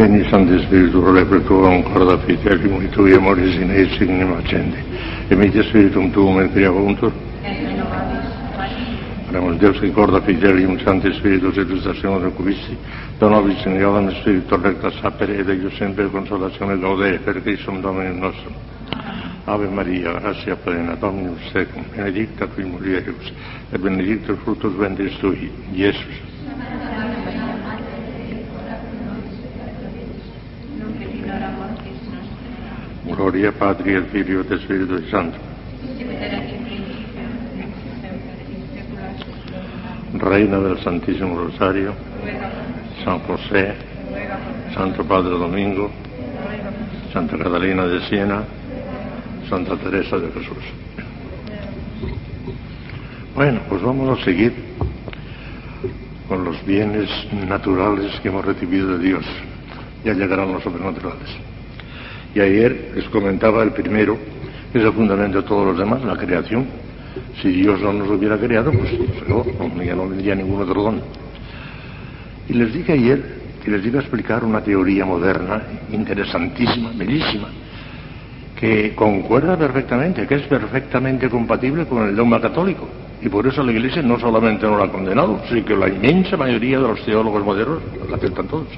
Meni Santi Spiritu repre Tuum, corda fidelium eh, Tui amoris in eis signum accendi. E media Spiritum Tuum et priavuntur. Oremos Deus in corda fidelium Santi Spiritus et estationum recubisti, da nobis in spirito Spiritu recta sapere ed egio sempre consolazione gaudere per Christum Dominum nostrum. Ave Maria, grazia plena, Dominus tecum, benedicta tui mulieribus, e benedictus fructus ventris tui, Iesus. Amen. Gloria Patri et Filio et Spiritus Santo. Reina del Santísimo Rosario, San José, Santo Padre Domingo, Santa Catalina de Siena, Santa Teresa de Jesús. Bueno, pues vamos a seguir con los bienes naturales que hemos recibido de Dios. Ya llegarán los sobrenaturales. Y ayer les comentaba el primero, que es el fundamento de todos los demás, la creación. Si Dios no nos hubiera creado, pues no, ya no vendría ningún otro don. Y les dije ayer que les iba a explicar una teoría moderna, interesantísima, bellísima, que concuerda perfectamente, que es perfectamente compatible con el dogma católico. Y por eso la Iglesia no solamente no la ha condenado, sino que la inmensa mayoría de los teólogos modernos la aceptan todos.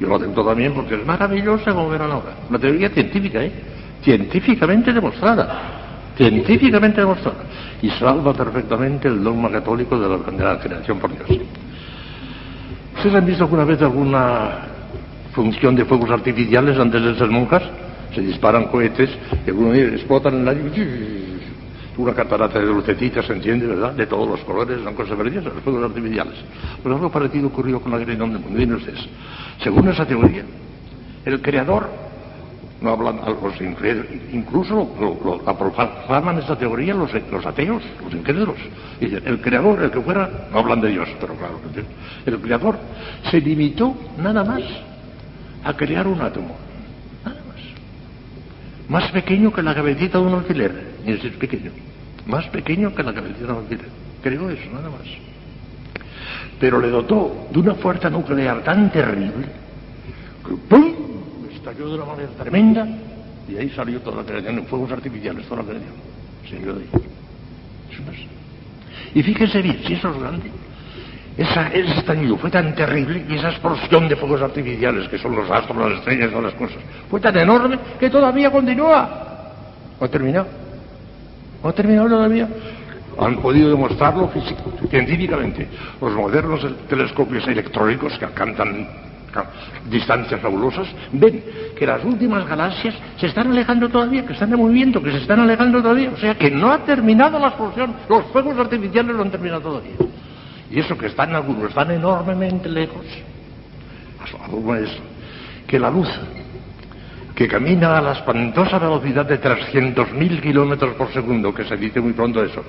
Yo lo acepto también porque es maravillosa como verán ahora. Una teoría científica, ¿eh? Científicamente demostrada. Científicamente demostrada. Y salva perfectamente el dogma católico de la, de la creación por Dios. ¿Ustedes han visto alguna vez alguna función de fuegos artificiales antes de ser monjas? Se disparan cohetes y algunos explotan en el aire. Una catarata de lucecitas, entiende, ¿verdad? De todos los colores, son cosas maravillosas, los fuegos artificiales. Pues algo parecido ocurrió con la creación del mundo. Miren ustedes. Según esa teoría, el creador, no hablan los incrédulos, incluso lo, lo, esa teoría los, ateos, los incrédulos. Dicen, el creador, el que fuera, no hablan de Dios, pero claro, el creador se limitó nada más a crear un átomo. Nada más. Más pequeño que la cabecita de un alfiler, y es pequeño. Más pequeño que la cabecita de un alfiler. Creó eso, nada más pero le dotó de una fuerza nuclear tan terrible que ¡pum! estalló de una manera tremenda y ahí salió toda la creación en fuegos artificiales, toda la creación. Salió de ahí. Y fíjense bien, si eso es grande, esa, ese estallido fue tan terrible y esa explosión de fuegos artificiales, que son los astros, las estrellas, todas las cosas, fue tan enorme que todavía continúa. ¿No ha terminado? ¿No ha terminado todavía? han podido demostrarlo científicamente. Los modernos telescopios electrónicos que alcanzan distancias fabulosas, ven que las últimas galaxias se están alejando todavía, que están en movimiento, que se están alejando todavía. O sea que no ha terminado la explosión, los fuegos artificiales no han terminado todavía. Y eso que están algunos, están enormemente lejos. Algo es que la luz que camina a la espantosa velocidad de 300.000 kilómetros por segundo, que se dice muy pronto eso,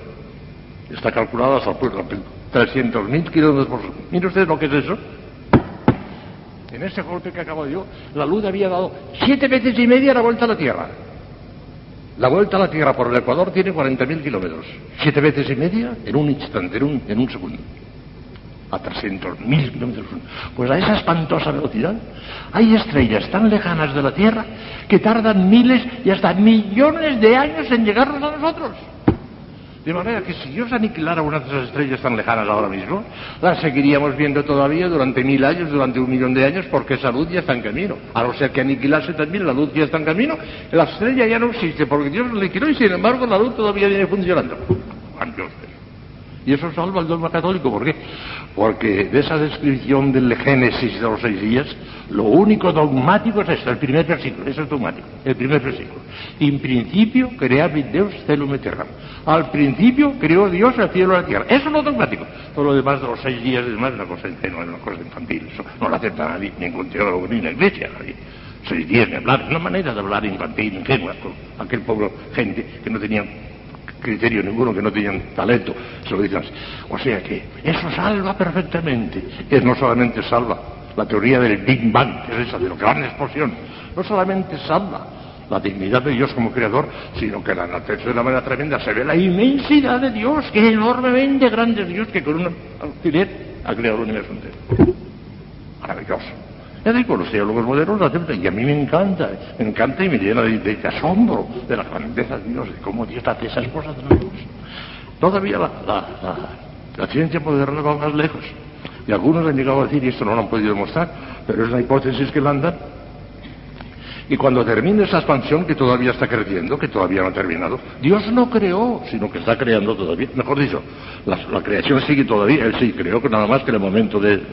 Está calculado hasta pues, 300.000 kilómetros por segundo. Mire usted lo que es eso. En ese golpe que acabo de yo, la luz había dado siete veces y media la vuelta a la Tierra. La vuelta a la Tierra por el Ecuador tiene 40.000 kilómetros. Siete veces y media en un instante, en un, en un segundo. A 300.000 kilómetros. Pues a esa espantosa velocidad hay estrellas tan lejanas de la Tierra que tardan miles y hasta millones de años en llegarnos a nosotros. De manera que si Dios aniquilara una de esas estrellas tan lejanas ahora mismo, las seguiríamos viendo todavía durante mil años, durante un millón de años, porque esa luz ya está en camino. A no ser que aniquilase también, la luz ya está en camino, la estrella ya no existe, porque Dios la aniquiló y sin embargo la luz todavía viene funcionando. Dios y eso salva el dogma católico. ¿Por qué? Porque de esa descripción del Génesis de los seis días, lo único dogmático es esto, el primer versículo. Eso es dogmático, el primer versículo. En principio, creabit Deus celum et terram. Al principio creó Dios el cielo y la tierra. Eso es lo dogmático. Todo lo demás de los seis días es más una cosa ingenua, una cosa infantil. Eso no lo acepta nadie, ningún teólogo, ni la iglesia, nadie. Seis días de hablar, una manera de hablar infantil, ingenua, con aquel pueblo, gente que no tenía criterio ninguno, que no tenían talento, se lo dicen así. O sea que eso salva perfectamente. Es no solamente salva la teoría del Big Bang, que es esa, de la gran explosión, no solamente salva la dignidad de Dios como creador, sino que la naturaleza de una manera tremenda se ve la inmensidad de Dios, que es enormemente grande Dios que con un alfiler ha creado el universo entero. Maravilloso. Ya digo, los modernos lo aceptan y a mí me encanta, me encanta y me llena de, asombro de la grandeza de Dios, de cómo Dios hace esas cosas de. Todavía la, ciencia moderna va más lejos. Y algunos han llegado a decir, y esto no lo han podido demostrar, pero es la hipótesis que lanzan, y cuando termine esa expansión que todavía está creciendo, que todavía no ha terminado, Dios no creó, sino que está creando todavía. Mejor dicho, la, creación sigue todavía. Él sí creó que nada más que en el momento del,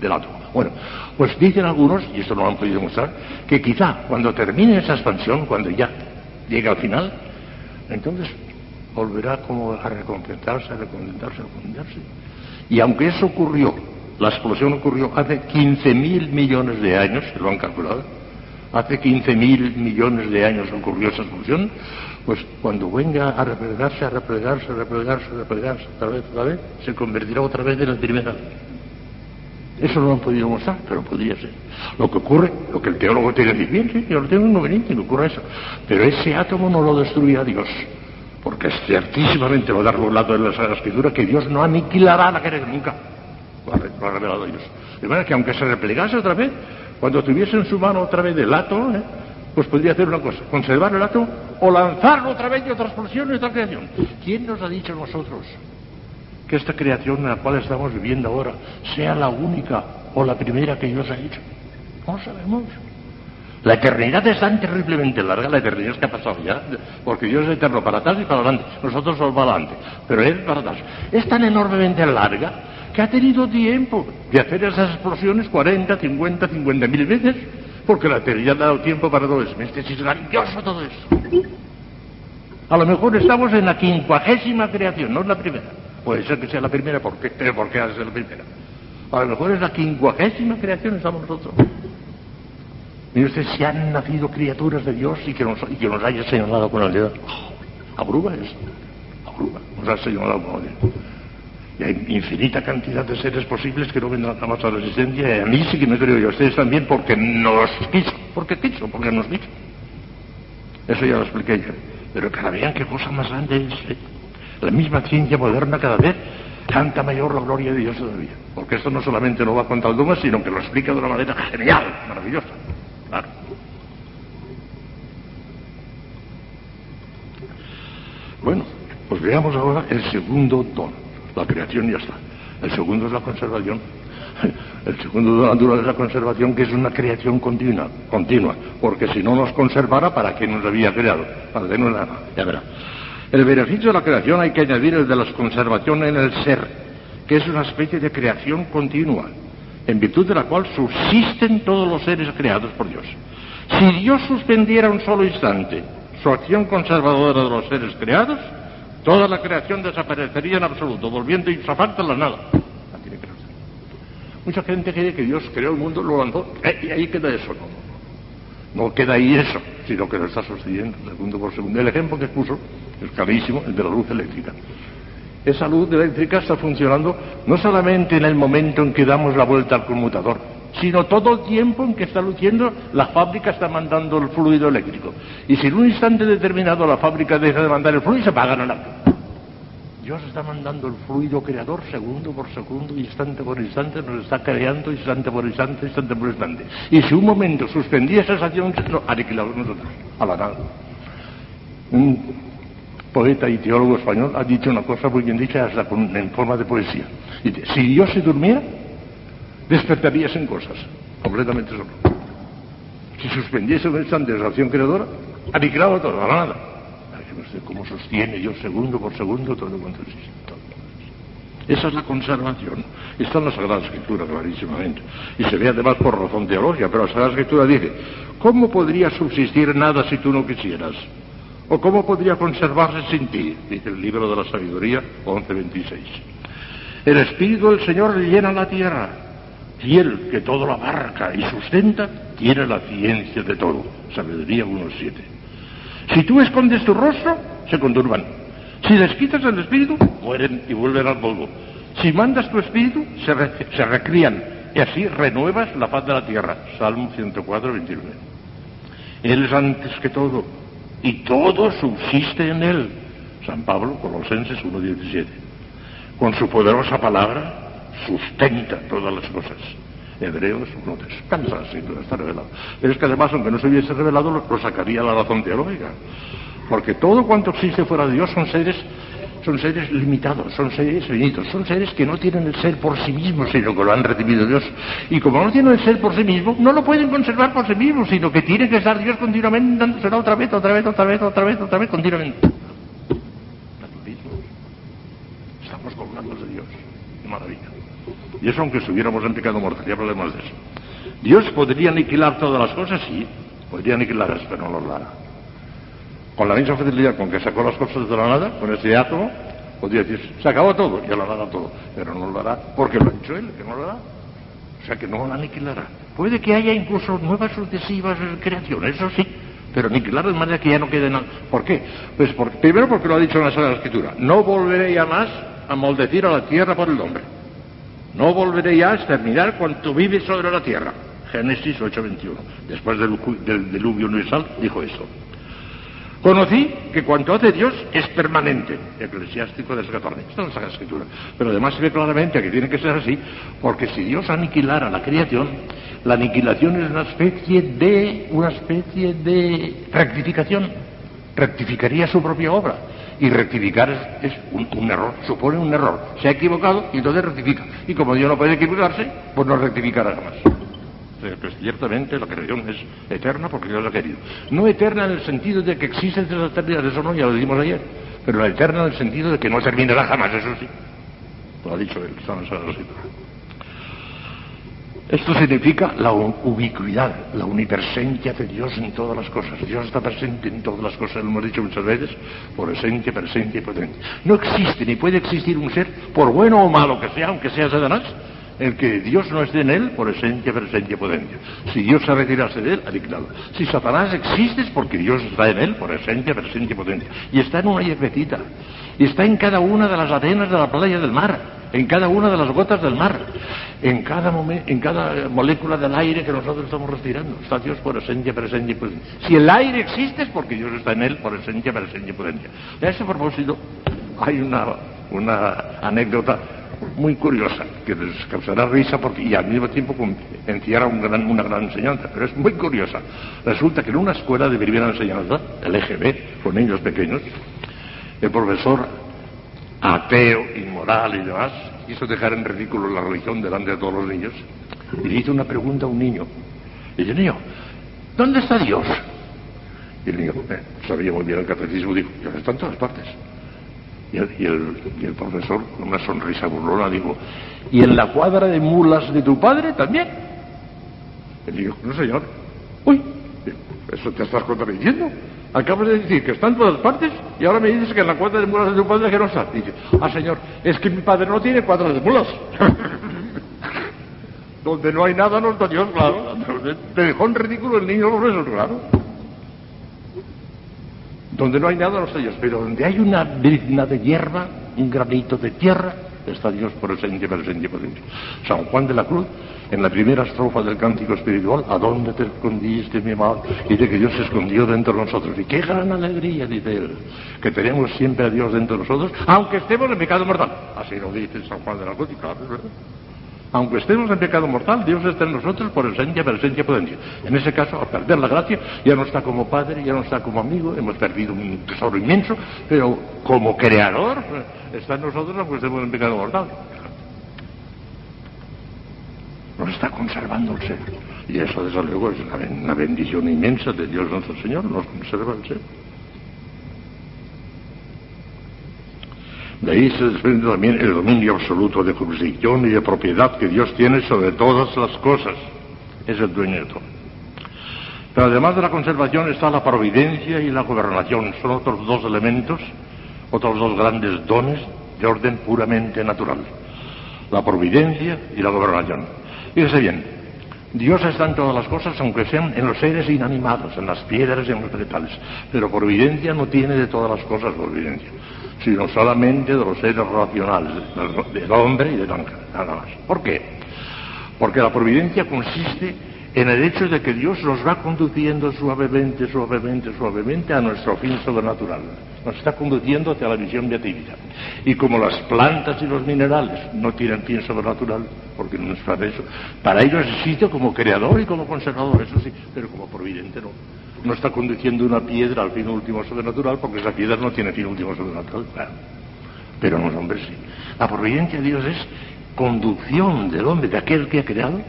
del átomo. Bueno, pues dicen algunos, y esto no lo han podido demostrar, que quizá cuando termine esa expansión, cuando ya llegue al final, entonces volverá como a recompensarse, a recompensarse, a recompensarse. Y aunque eso ocurrió la explosión ocurrió hace 15.000 millones de años, que lo han calculado. Hace 15.000 millones de años ocurrió esa explosión. Pues cuando venga a replegarse, a replegarse, a replegarse, a replegarse, otra vez, otra vez, se convertirá otra vez en la primera. Eso no lo han podido mostrar, pero podría ser. Lo que ocurre, lo que el teólogo tiene que decir, bien, sí, yo lo tengo inconveniente, que ocurra eso. Pero ese átomo no lo destruirá Dios. Porque es ciertísimamente lo da lado de la Escritura que Dios no aniquilará la querer nunca lo ha revelado Dios. De manera que aunque se replegase otra vez, cuando tuviese en su mano otra vez el átomo, ¿eh? pues podría hacer una cosa, conservar el átomo o lanzarlo otra vez y otra explosión y otra creación. ¿Quién nos ha dicho nosotros que esta creación en la cual estamos viviendo ahora sea la única o la primera que Dios ha hecho? No sabemos. La eternidad es tan terriblemente larga, la eternidad es que ha pasado ya, porque Dios es eterno para atrás y para adelante, nosotros somos para adelante, pero Él para atrás. Es tan enormemente larga que ha tenido tiempo de hacer esas explosiones 40, 50, 50 mil veces, porque la eternidad ha dado tiempo para todo eso. Este es grandioso todo eso. A lo mejor estamos en la quincuagésima creación, no en la primera. Puede ser que sea la primera, ¿por qué? Pero ¿por qué hace la primera? A lo mejor es la quincuagésima creación, estamos nosotros. Mire usted, si han nacido criaturas de Dios y que nos, y que nos haya señalado con el dedo. Oh, abruma. Abruma. Nos ha señalado con el dedo. Y hay infinita cantidad de seres posibles que no vendrán jamás a la existencia. Y a mí sí que me creo yo, ustedes también, porque nos quiso. Porque quiso, porque nos quiso. Eso ya lo expliqué yo. Pero cada vean qué cosa más grande es. ¿eh? La misma ciencia moderna cada vez canta mayor la gloria de Dios todavía. Porque esto no solamente no va contra el dogma, sino que lo explica de una manera genial, maravillosa. Claro. Bueno, pues veamos ahora el segundo don. La creación ya está. El segundo es la conservación. El segundo natural es la conservación, que es una creación continua, continua, porque si no nos conservara, ¿para qué nos había creado? Para que no nada, ya verá. El beneficio de la creación hay que añadir el de la conservación en el ser, que es una especie de creación continua, en virtud de la cual subsisten todos los seres creados por Dios. Si Dios suspendiera un solo instante su acción conservadora de los seres creados, Toda la creación desaparecería en absoluto, volviendo y a la nada. Mucha gente cree que Dios creó el mundo, lo lanzó, eh, y ahí queda eso. No, no queda ahí eso, sino que lo está sosteniendo segundo por segundo. El ejemplo que puso es clarísimo, el de la luz eléctrica. Esa luz eléctrica está funcionando no solamente en el momento en que damos la vuelta al conmutador, sino todo el tiempo en que está luciendo, la fábrica está mandando el fluido eléctrico. Y si en un instante determinado la fábrica deja de mandar el fluido, se apaga la Dios está mandando el fluido creador segundo por segundo, instante por instante, nos está creando instante por instante, instante por instante. Y si un momento suspendía esa acción, no, aniquilamos nosotros, a la nada. Un poeta y teólogo español ha dicho una cosa muy bien dicha, hasta en forma de poesía. Dice, si Dios se durmiera, despertarías en cosas, completamente solo. Si suspendiese un instante la acción creadora, aniquilaba todo, a la nada. Cómo sostiene Dios segundo por segundo todo cuanto existe. Esa es la conservación. Está en la Sagrada Escritura, clarísimamente. Y se ve además por razón teológica, pero la Sagrada Escritura dice, ¿cómo podría subsistir nada si tú no quisieras? ¿O cómo podría conservarse sin ti? Dice el libro de la sabiduría 11.26. El Espíritu del Señor llena la tierra y él, que todo lo abarca y sustenta, tiene la ciencia de todo. Sabiduría 1.7. Si tú escondes tu rostro, se conturban. Si les quitas el espíritu, mueren y vuelven al polvo. Si mandas tu espíritu, se, recrían. Y así renuevas la paz de la tierra. Salmo 104, 29. Él es antes que todo. Y todo subsiste en él. San Pablo, Colosenses 1.17. Con su poderosa palabra, sustenta todas las cosas. Hebreos 1.3. Está en la escritura, está revelado. Pero es que además, aunque no se hubiese revelado, lo sacaría la razón teológica. Porque todo cuanto existe fuera de Dios son seres son seres limitados, son seres finitos, son seres que no tienen el ser por sí mismos, sino que lo han recibido Dios. Y como no tienen el ser por sí mismos, no lo pueden conservar por sí mismos, sino que tiene que estar Dios continuamente dándosela otra vez, otra vez, otra vez, otra vez, otra vez, continuamente. Estamos colgando de Dios. Qué maravilla. Y eso aunque estuviéramos en pecado mortal, ya hablemos de eso. Dios podría aniquilar todas las cosas, sí, podría aniquilarlas, pero no lo hará con la misma facilidad con que sacó las cosas de la nada, con ese átomo, podría decir, se acabó todo, ya lo hará todo, pero no lo hará porque lo ha dicho él, que no lo hará. O sea que no lo aniquilará. Puede que haya incluso nuevas sucesivas creaciones, eso sí, pero aniquilar de manera que ya no quede nada. ¿Por qué? Pues primero porque lo ha dicho en la Sagrada Escritura, no volveré ya más a maldecir a la tierra por el hombre. No volveré a exterminar cuanto vive sobre la tierra. Génesis 8:21. Después del, diluvio universal dijo eso. Conocí que cuanto hace Dios es permanente, eclesiástico del 14. Esto es la Escritura. Pero además se ve claramente que tiene que ser así, porque si Dios aniquilara la creación, la aniquilación es una especie de, una especie de rectificación. Rectificaría su propia obra. Y rectificar es, un, un, error, supone un error. Se ha equivocado y entonces rectifica. Y como Dios no puede equivocarse, pues no rectificará jamás pues ciertamente la creación es eterna porque Dios la ha querido. No eterna en el sentido de que existe entre las eternidades, eso no, ya lo dijimos ayer, pero la eterna en el sentido de que no terminará jamás, eso sí. Lo ha dicho él, está en Esto significa la ubicuidad, la unipresencia de Dios en todas las cosas. Dios está presente en todas las cosas, lo hemos dicho muchas veces, por esencia, presencia y potencia. No existe ni puede existir un ser, por bueno o malo que sea, aunque sea Satanás, el que Dios no esté en él por esencia, presencia y potencia. Si Dios se retirase de él, aniquilado. Si Satanás existe es porque Dios está en él por esencia, presencia y potencia. Y está en una hierbecita. Y está en cada una de las arenas de la playa del mar. En cada una de las gotas del mar. En cada, en cada molécula del aire que nosotros estamos respirando. Está Dios por esencia, presencia y potencia. Si el aire existe es porque Dios está en él por esencia, presencia y potencia. A ese propósito hay una anécdota muy curiosa, que les causará risa porque, y al mismo tiempo encierra un gran, una gran enseñanza, pero es muy curiosa. Resulta que en una escuela de primera enseñanza, el EGB, con niños pequeños, el profesor ateo, inmoral y demás, quiso dejar en ridículo la religión delante de todos los niños y le hizo una pregunta a un niño. Y dice, niño, ¿dónde está Dios? Y el niño eh, sabía muy bien el catecismo, dijo, Dios está en todas partes. Y el, profesor, con una sonrisa burlona, dijo, ¿y en la cuadra de mulas de tu padre también? Y dijo, no señor. Uy, eso te estás contradiciendo. Acabas de decir que está en todas partes y ahora me dices que en la cuadra de mulas de tu padre que no está. dice, ah señor, es que mi padre no tiene cuadra de mulas. Donde no hay nada no está Dios, claro. Te dejó en ridículo el niño profesor, claro. Donde no hay nada, no está Dios. Pero donde hay una brizna de hierba, un granito de tierra, está Dios por esencia, presencia y potencia. San Juan de la Cruz, en la primera estrofa del cántico espiritual, ¿a dónde te escondiste, mi amado? Dice que Dios se escondió dentro de nosotros. Y qué gran alegría, dice él, que tenemos siempre a Dios dentro de nosotros, aunque estemos en pecado mortal. Así lo dice San Juan de la Cruz, y claro, aunque estemos en pecado mortal, Dios está en nosotros por esencia, presencia, potencia. En ese caso, al perder la gracia, ya no está como padre, ya no está como amigo, hemos perdido un tesoro inmenso, pero como creador está en nosotros aunque estemos en pecado mortal. Nos está conservando el ser. Y eso, desde luego, es una bendición inmensa de Dios nuestro Señor, nos conserva el ser. De ahí se desprende también el dominio absoluto de jurisdicción y de propiedad que Dios tiene sobre todas las cosas. Es el dueño de todo. Pero además de la conservación está la providencia y la gobernación. Son otros dos elementos, otros dos grandes dones de orden puramente natural. La providencia y la gobernación. Fíjese bien, Dios está en todas las cosas, aunque sean en los seres inanimados, en las piedras y en los vegetales. Pero providencia no tiene de todas las cosas providencia sino solamente de los seres racionales, del hombre y del ángel, nada más. ¿Por qué? Porque la providencia consiste en el hecho de que Dios nos va conduciendo suavemente, suavemente, suavemente a nuestro fin sobrenatural. Nos está conduciendo hacia la visión beatífica. Y como las plantas y los minerales no tienen fin sobrenatural, porque no es para eso, para ellos existe como creador y como conservador, eso sí, pero como providente no. No está conduciendo una piedra al fin último sobrenatural, porque esa piedra no tiene fin último sobrenatural. Pero los hombres sí. La providencia de Dios es conducción del hombre, de aquel que ha creado,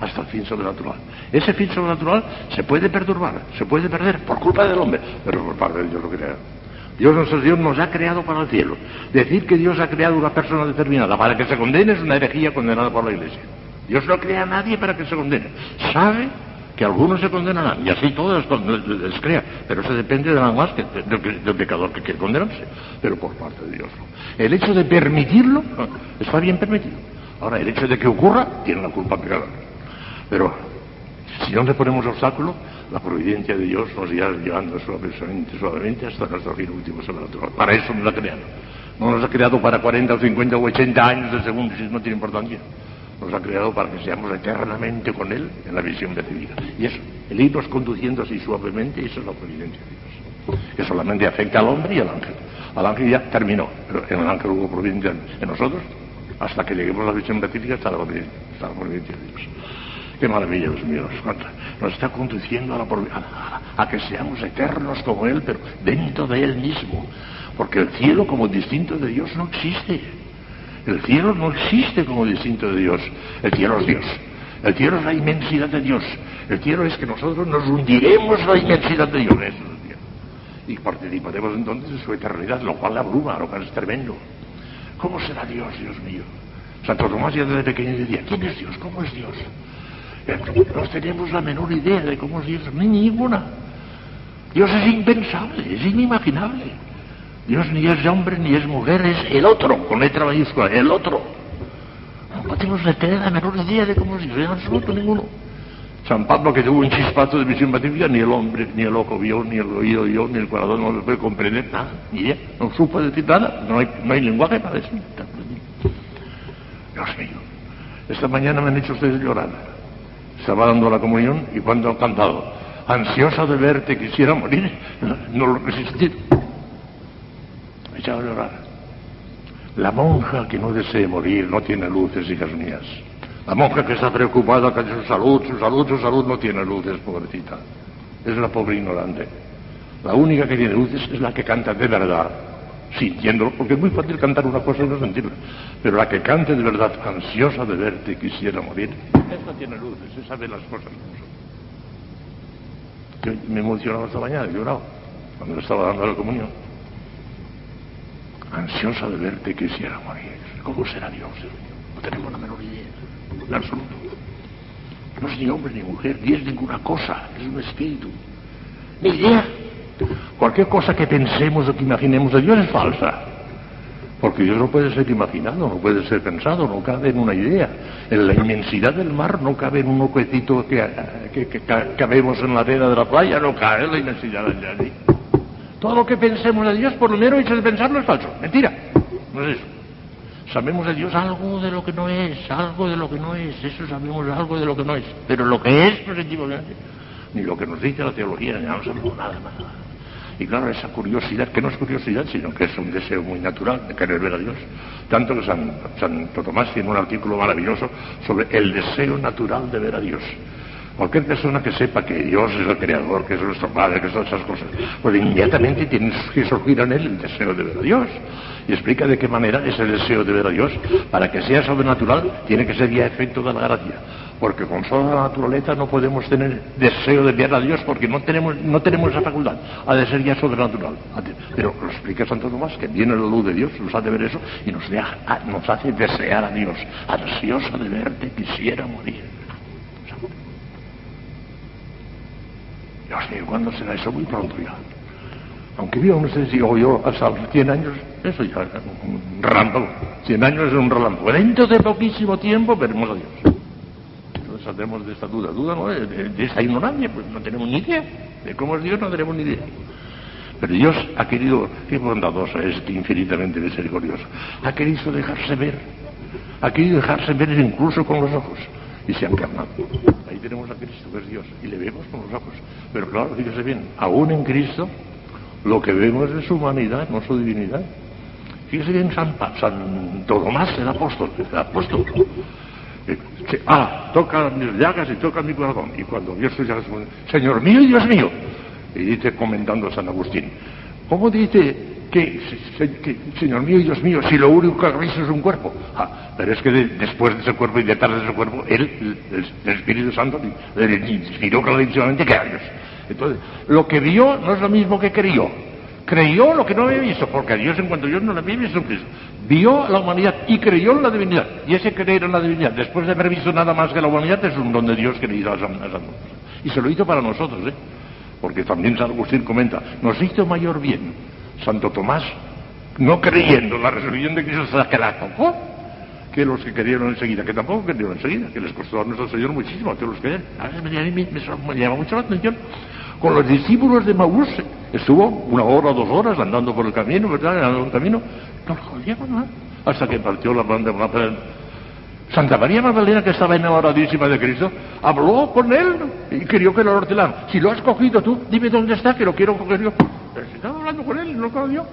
hasta el fin sobrenatural. Ese fin sobrenatural se puede perturbar, se puede perder por culpa del hombre, pero por parte de Dios lo crea. Dios Dios nos ha creado para el cielo. Decir que Dios ha creado una persona determinada para que se condene es una herejía condenada por la Iglesia. Dios no crea a nadie para que se condene. Sabe que algunos se condenarán, y así todos les crea, pero eso depende de nada más del, pecador que quiere condenarse, pero por parte de Dios. El hecho de permitirlo está bien permitido. Ahora, el hecho de que ocurra, tiene la culpa pecador. Pero si no le ponemos obstáculo, la providencia de Dios nos irá llevando suavemente, suavemente hasta nuestro fin último sobrenatural. Para eso nos ha creado. No nos ha creado para 40 o 50 o 80 años de segundo, si no tiene importancia. Nos ha creado para que seamos eternamente con Él en la visión de vida. Y eso, el irnos conduciendo así suavemente, eso es la providencia de Dios. Que solamente afecta al hombre y al ángel. Al ángel ya terminó, pero en el ángel hubo providencia en nosotros, hasta que lleguemos a la visión beatífica está la providencia de Dios. Qué maravilla, Dios mío, nos está conduciendo a, a, que seamos eternos como Él, pero dentro de Él mismo. Porque el cielo como distinto de Dios no existe. El cielo no existe como distinto de Dios. El cielo es Dios. El cielo es la inmensidad de Dios. El cielo es que nosotros nos hundiremos la inmensidad de Dios. Y participaremos entonces de su eternidad, lo cual la abruma, lo cual es tremendo. ¿Cómo será Dios, Dios mío? Santo Tomás ya desde pequeño decía, ¿quién es Dios? ¿Cómo es Dios? No tenemos la menor idea de cómo es Dios, ni ninguna. Dios es impensable, es inimaginable. Dios ni es hombre ni es mujer, es el otro, con letra mayúscula, el otro. No tenemos la menor idea de cómo Dios, en absoluto ninguno. San Pablo, que tuvo un chispato de visión pacífica, ni el hombre, ni el ojo vio, ni el oído vio, ni el corazón no lo puede comprender, nada, ni idea, no supo decir nada, no hay, no hay lenguaje para decir. Dios mío, esta mañana me han hecho ustedes llorar estaba dando la comunión y cuando ha cantado, ansiosa de verte quisiera morir, no, lo resistí. A llorar. La monja que no desee morir no tiene luces, hijas mías. La monja que está preocupada con su salud, su salud, su salud no tiene luces, pobrecita. Es la pobre ignorante. La única que tiene luces es la que canta de verdad, sintiéndolo, porque es muy fácil cantar una cosa y no sentirla. Pero la que cante de verdad, ansiosa de verte, quisiera morir, esta tiene luces, esa sabe las cosas Yo me emocionaba esta mañana, he llorado, cuando le estaba dando la comunión. Ansiosa de verte, quisiera morir. ¿Cómo será Dios? No tenemos la menor idea, en absoluto. No es ni hombre ni mujer, ni es ninguna cosa, es un espíritu. Ni idea. Cualquier cosa que pensemos o que imaginemos de Dios es falsa. Porque Dios no puede ser imaginado, no puede ser pensado, no cabe en una idea. En la inmensidad del mar no cabe en un huequecito que, que, cabemos en la arena de la playa, no cabe en la inmensidad del mar. Todo lo que pensemos de Dios, por lo menos hecho de pensarlo, es falso. Mentira. No es eso. Sabemos de Dios algo de lo que no es, algo de lo que no es. Eso sabemos algo de lo que no es. Pero lo que es, no sentimos ni lo que nos dice la teología, ni no sabemos nada más. Y claro, esa curiosidad, que no es curiosidad, sino que es un deseo muy natural de querer ver a Dios. Tanto que San, Santo Tomás tiene un artículo maravilloso sobre el deseo natural de ver a Dios. Cualquier persona que sepa que Dios es el creador, que es nuestro Padre, que son esas cosas, pues inmediatamente tiene que surgir en él el deseo de ver a Dios. Y explica de qué manera ese deseo de ver a Dios, para que sea sobrenatural, tiene que ser ya efecto de la gracia porque con toda la naturaleza no podemos tener deseo de ver a Dios porque no tenemos, no tenemos esa facultad, ha de ser ya sobrenatural. Pero lo explica Santo Tomás, que viene la luz de Dios, nos hace ver eso y nos, nos hace desear a Dios, ansiosa de verte, quisiera morir. Mío, ¿cuándo será eso? Muy pronto ya. Aunque viva no sé si yo hasta los 100 años, eso ya es un relámpago. 100 años es un relámpago. Dentro de poquísimo tiempo veremos a Dios saldremos de esta duda. Duda no, de, de, esta ignorancia, pues no tenemos ni idea. De cómo es Dios no tenemos ni idea. Pero Dios ha querido, qué bondadoso es, infinitamente misericordioso, ha querido dejarse ver, ha querido dejarse ver incluso con los ojos. Y se ha encarnado. Ahí tenemos a Cristo, que es Dios, y le vemos con los ojos. Pero claro, fíjese bien, aún en Cristo lo que vemos es su humanidad, no su divinidad. Fíjese bien San, Santo Tomás, el apóstol, el apóstol. Eh, ah, toca mis llagas y toca mi corazón. Y cuando vio sus llagas, Señor mío y Dios mío. Y dice comentando San Agustín, ¿cómo dice que, Señor mío y Dios mío, si lo único que habéis es un cuerpo. Ah, pero es que después de ese cuerpo y detrás de ese cuerpo, él, el, Espíritu Santo, le inspiró clarísimamente que Dios. Entonces, lo que vio no es lo mismo que creyó. Creyó lo que no había visto, porque a Dios en cuanto a Dios no le había visto Cristo. Vio la humanidad y creyó en la divinidad. Y ese creer en la divinidad, después de haber visto nada más que la humanidad, es un don de Dios que le hizo a San, Y se lo hizo para nosotros, ¿eh? Porque también San Agustín comenta, nos hizo mayor bien Santo Tomás, no creyendo en la resurrección de Cristo hasta que la tocó, que los que creyeron enseguida, que tampoco creyeron enseguida, que les costó a nuestro Señor muchísimo, todos los que A mí me, me, llama mucho la atención. Con los discípulos de Maús estuvo una hora o dos horas andando por el camino, ¿verdad? Andando por el camino, no lo jodíamos nada, hasta que partió la banda Santa María Magdalena, que estaba enamoradísima de Cristo, habló con él y quería que lo ordenaran. Si lo has cogido tú, dime dónde está, que lo quiero coger yo. Pero no lo cogió.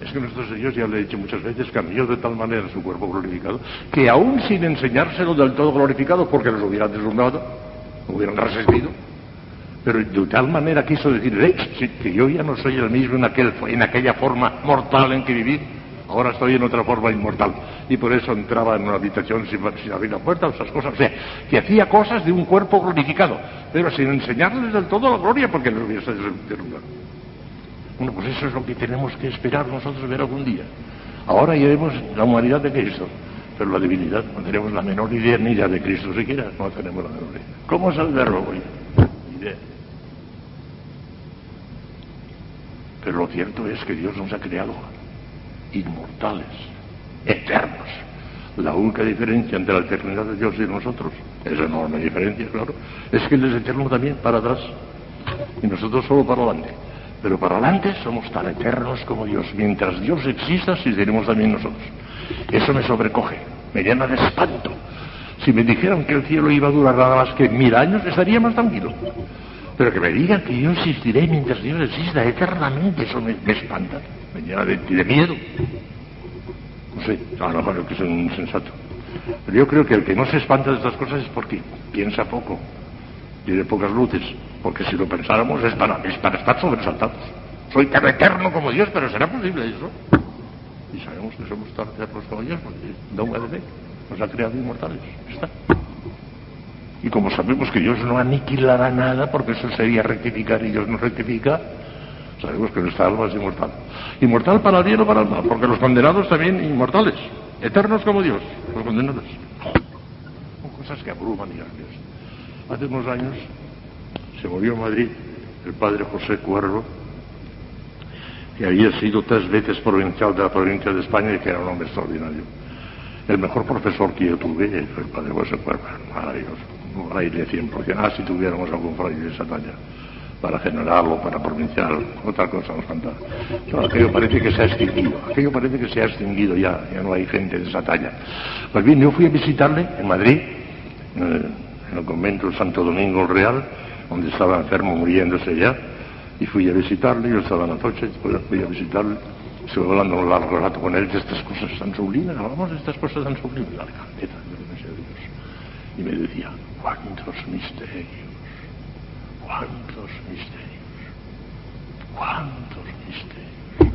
Es que nuestro Señor, ya le he dicho muchas veces, cambió de tal manera su cuerpo glorificado, que aún sin enseñárselo del todo glorificado, porque los hubieran deslumbrado, hubieran resistido, pero de tal manera quiso decir, que yo ya no soy el mismo en, aquel, en aquella forma mortal en que viví, ahora estoy en otra forma inmortal. Y por eso entraba en una habitación sin, abrir la puerta, esas cosas. O sea, que hacía cosas de un cuerpo glorificado, pero sin enseñarles del todo la gloria porque les hubiese lugar. Bueno, pues eso es lo que tenemos que esperar nosotros ver algún día. Ahora ya vemos la humanidad de Cristo, pero la divinidad no tenemos la menor idea ni idea de Cristo siquiera, no tenemos la menor idea. ¿Cómo es el verbo? Idea. Pero lo cierto es que Dios nos ha creado inmortales, eternos. La única diferencia entre la eternidad de Dios y nosotros, esa enorme diferencia, claro, es que Él es eterno también para atrás y nosotros solo para adelante. Pero para adelante somos tan eternos como Dios. Mientras Dios exista, si seremos también nosotros. Eso me sobrecoge, me llena de espanto. Si me dijeran que el cielo iba a durar nada más que mil años, estaría más tranquilo. Pero que me digan que yo existiré mientras Dios exista eternamente, eso me, espanta, me llena de, miedo. No sé, a lo mejor que es un insensato. Pero yo creo que el que no se espanta de estas cosas es porque piensa poco, tiene pocas luces, porque si lo pensáramos es para, es para estar sobresaltados. Soy tan eterno como Dios, pero ¿será posible eso? Y sabemos que somos tan eternos como Dios, porque don de nos ha creado inmortales. Está. Y como sabemos que Dios no aniquilará nada, porque eso sería rectificar y Dios no rectifica, sabemos que nuestra alma es inmortal. Inmortal para el bien o para el mal, porque los condenados también inmortales, eternos como Dios, los condenados. Son cosas que abruman, Dios. Hace unos años se murió en Madrid el padre José Cuervo, que había sido tres veces provincial de la provincia de España y que era un hombre extraordinario. El mejor profesor que yo tuve fue el padre José Cuervo, maravilloso un fraile 100%, ah, si tuviéramos algún fraile de esa talla, para generarlo, para provincial, otra cosa nos falta. aquello parece que se ha extinguido, aquello parece que se ha extinguido ya, ya no hay gente de esa talla. Pues bien, yo fui a visitarle en Madrid, en el, convento Santo Domingo el Real, donde estaba enfermo muriéndose ya, y fui a visitarle, yo estaba en la noche, fui a visitarle, estuve hablando un largo rato con él de estas cosas tan sublimes, hablamos de estas cosas tan sublimes, la Dios. Y me decía, cuántos misterios, cuántos misterios, cuántos misterios.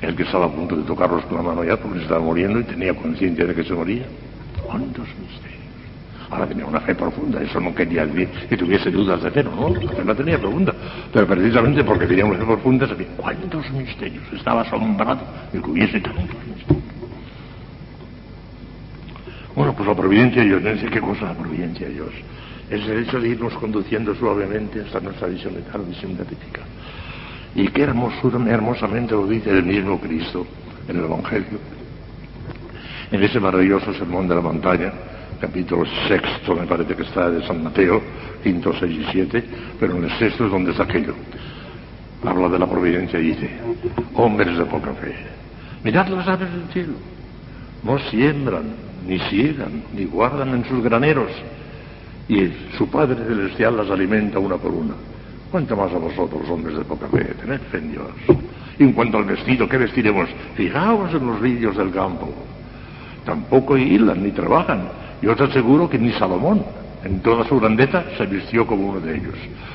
El que estaba a punto de tocarlos con la mano ya porque se estaba muriendo y tenía conciencia de que se moría. Cuántos misterios. Ahora tenía una fe profunda, eso no quería decir que tuviese dudas de fe, no, no, la tenía profunda. Pero precisamente porque tenía una fe profunda sabía cuántos misterios. Estaba asombrado de que hubiese tantos misterios. Bueno, pues la providencia de Dios, no qué cosa la providencia de Dios. Es el hecho de irnos conduciendo suavemente hasta nuestra visión eterna, visión beatífica. Y qué hermosura, hermosamente lo dice el mismo Cristo en el Evangelio. En ese maravilloso sermón de la montaña, capítulo sexto, me parece que está de San Mateo, quinto, seis y siete, pero en el sexto es donde está aquello. Habla de la providencia y dice, hombres de poca fe, mirad las aves del cielo, no siembran, ni siegan, ni guardan en sus graneros, y su Padre Celestial las alimenta una por una. ¿Cuánto más a vosotros, hombres de poca fe? Tened fe en Dios. Y en cuanto al vestido, ¿qué vestiremos? Fijaos en los ríos del campo. Tampoco hilan ni trabajan. Yo os aseguro que ni Salomón, en toda su grandeza, se vistió como uno de ellos.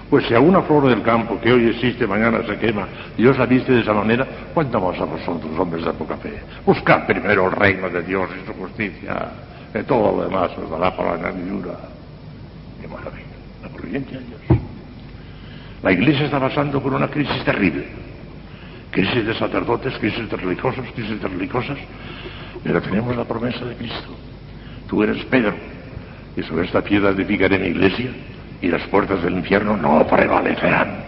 Pues si a una flor del campo que hoy existe, mañana se quema, Dios la viste de esa manera, ¿cuánto más a vosotros, hombres de poca fe? Buscad primero el reino de Dios y su justicia, que todo lo demás os dará para la añadidura. Qué maravilla, la providencia de Dios. La iglesia está pasando por una crisis terrible. Crisis de sacerdotes, crisis de religiosos, crisis de religiosas, pero tenemos la promesa de Cristo. Tú eres Pedro, y sobre esta piedra edificaré mi iglesia, y las puertas del infierno no prevalecerán.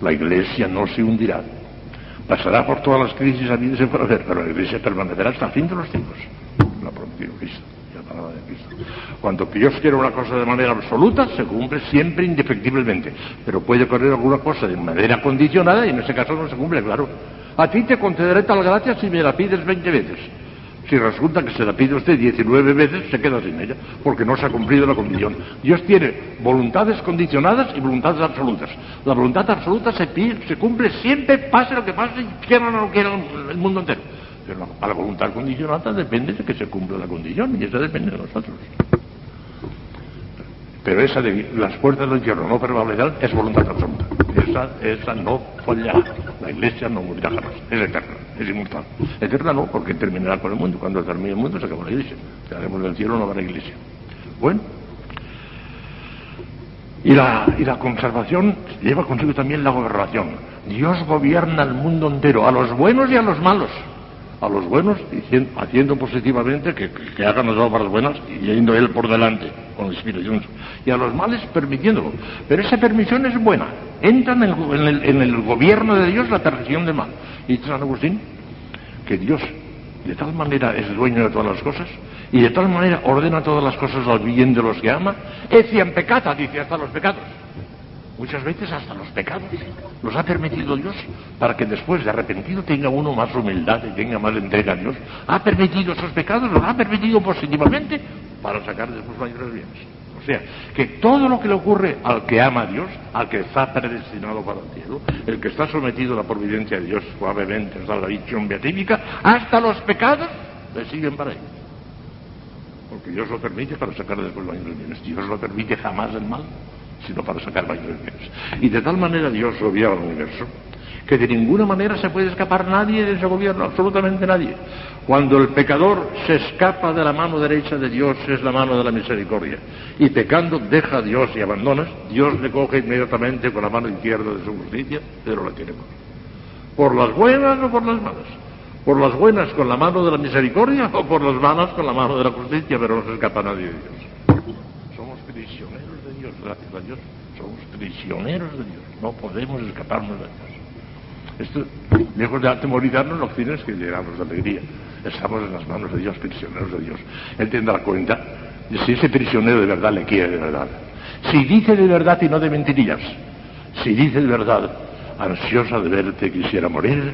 La iglesia no se hundirá. Pasará por todas las crisis habidas y por haber, pero la iglesia permanecerá hasta el fin de los tiempos. La prometió Cristo, la palabra de Cristo. Cuando Dios quiere una cosa de manera absoluta, se cumple siempre indefectiblemente. Pero puede ocurrir alguna cosa de manera condicionada y en ese caso no se cumple, claro. A ti te concederé tal gracia si me la pides 20 veces. Si resulta que se la pide usted 19 veces, se queda sin ella, porque no se ha cumplido la condición. Dios tiene voluntades condicionadas y voluntades absolutas. La voluntad absoluta se, se cumple siempre, pase lo que pase, quieran o no quieran el mundo entero. Pero a la voluntad condicionada depende de que se cumpla la condición, y eso depende de nosotros. Pero esa de las puertas del infierno no prevalecerán es voluntad absoluta. Esa, esa no fallará. La iglesia no morirá jamás. Es eterna, es inmortal. Eterna no, porque terminará con el mundo. Cuando termine el mundo se acabó la iglesia. Quedaremos del cielo, no habrá iglesia. Bueno. Y la, y la conservación lleva consigo también la gobernación. Dios gobierna el mundo entero, a los buenos y a los malos a los buenos haciendo positivamente que, hagan las obras buenas y yendo él por delante con el Espíritu Y a los males permitiéndolo. Pero esa permisión es buena. Entra en el, en el, gobierno de Dios la permisión de mal. Y dice San Agustín que Dios de tal manera es dueño de todas las cosas y de tal manera ordena todas las cosas al bien de los que ama, ecian pecata, dice hasta los pecados muchas veces hasta los pecados. Los ha permitido Dios para que después de arrepentido tenga uno más humildad y tenga más entrega a Dios. Ha permitido esos pecados, los ha permitido positivamente para sacar después mayores bienes. O sea, que todo lo que le ocurre al que ama a Dios, al que está predestinado para el cielo, el que está sometido a la providencia de Dios suavemente, a la visión beatífica, hasta los pecados le siguen para él. Porque Dios lo permite para sacar después mayores bienes. Dios lo permite jamás el mal sino para sacar mayores. Y de tal manera Dios gobierna el universo que de ninguna manera se puede escapar nadie de ese gobierno, absolutamente nadie. Cuando el pecador se escapa de la mano derecha de Dios es la mano de la misericordia. Y pecando deja a Dios y abandonas, Dios le coge inmediatamente con la mano izquierda de su justicia, pero la tiene Por las buenas o por las malas. Por las buenas con la mano de la misericordia o por las malas con la mano de la justicia, pero no se escapa nadie de Dios gracias a Dios, somos prisioneros de Dios, no podemos escaparnos de Dios. Esto, lejos de atemorizarnos, lo que tiene es que llegamos de alegría. Estamos en las manos de Dios, prisioneros de Dios. Él tendrá cuenta de si ese prisionero de verdad le quiere de verdad. Si dice de verdad y no de mentirillas, si dice de verdad, ansiosa de verte quisiera morir,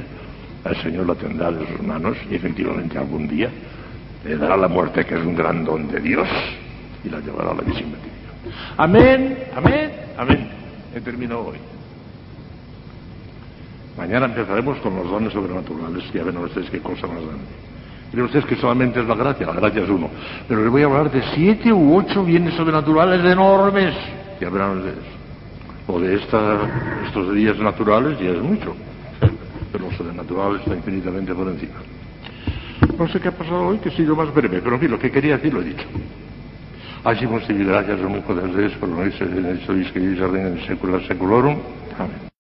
el Señor la tendrá de sus manos y efectivamente algún día le dará la muerte, que es un gran don de Dios, y la llevará a la visión Amén, amén, amén. He terminado hoy. Mañana empezaremos con los dones sobrenaturales, ya ven ustedes qué cosa más grande. Creen ustedes que solamente es la gracia, la gracia es uno. Pero les voy a hablar de siete u ocho bienes sobrenaturales enormes, ya verán ustedes. O de estos días naturales ya es mucho, pero lo sobrenatural está infinitamente por encima. No sé qué ha pasado hoy, que he sido más breve, pero en fin, lo que quería decir lo he dicho. Hacemos gracias a un poder de Dios por lo que se ha hecho y que en el secular seculorum. Amén.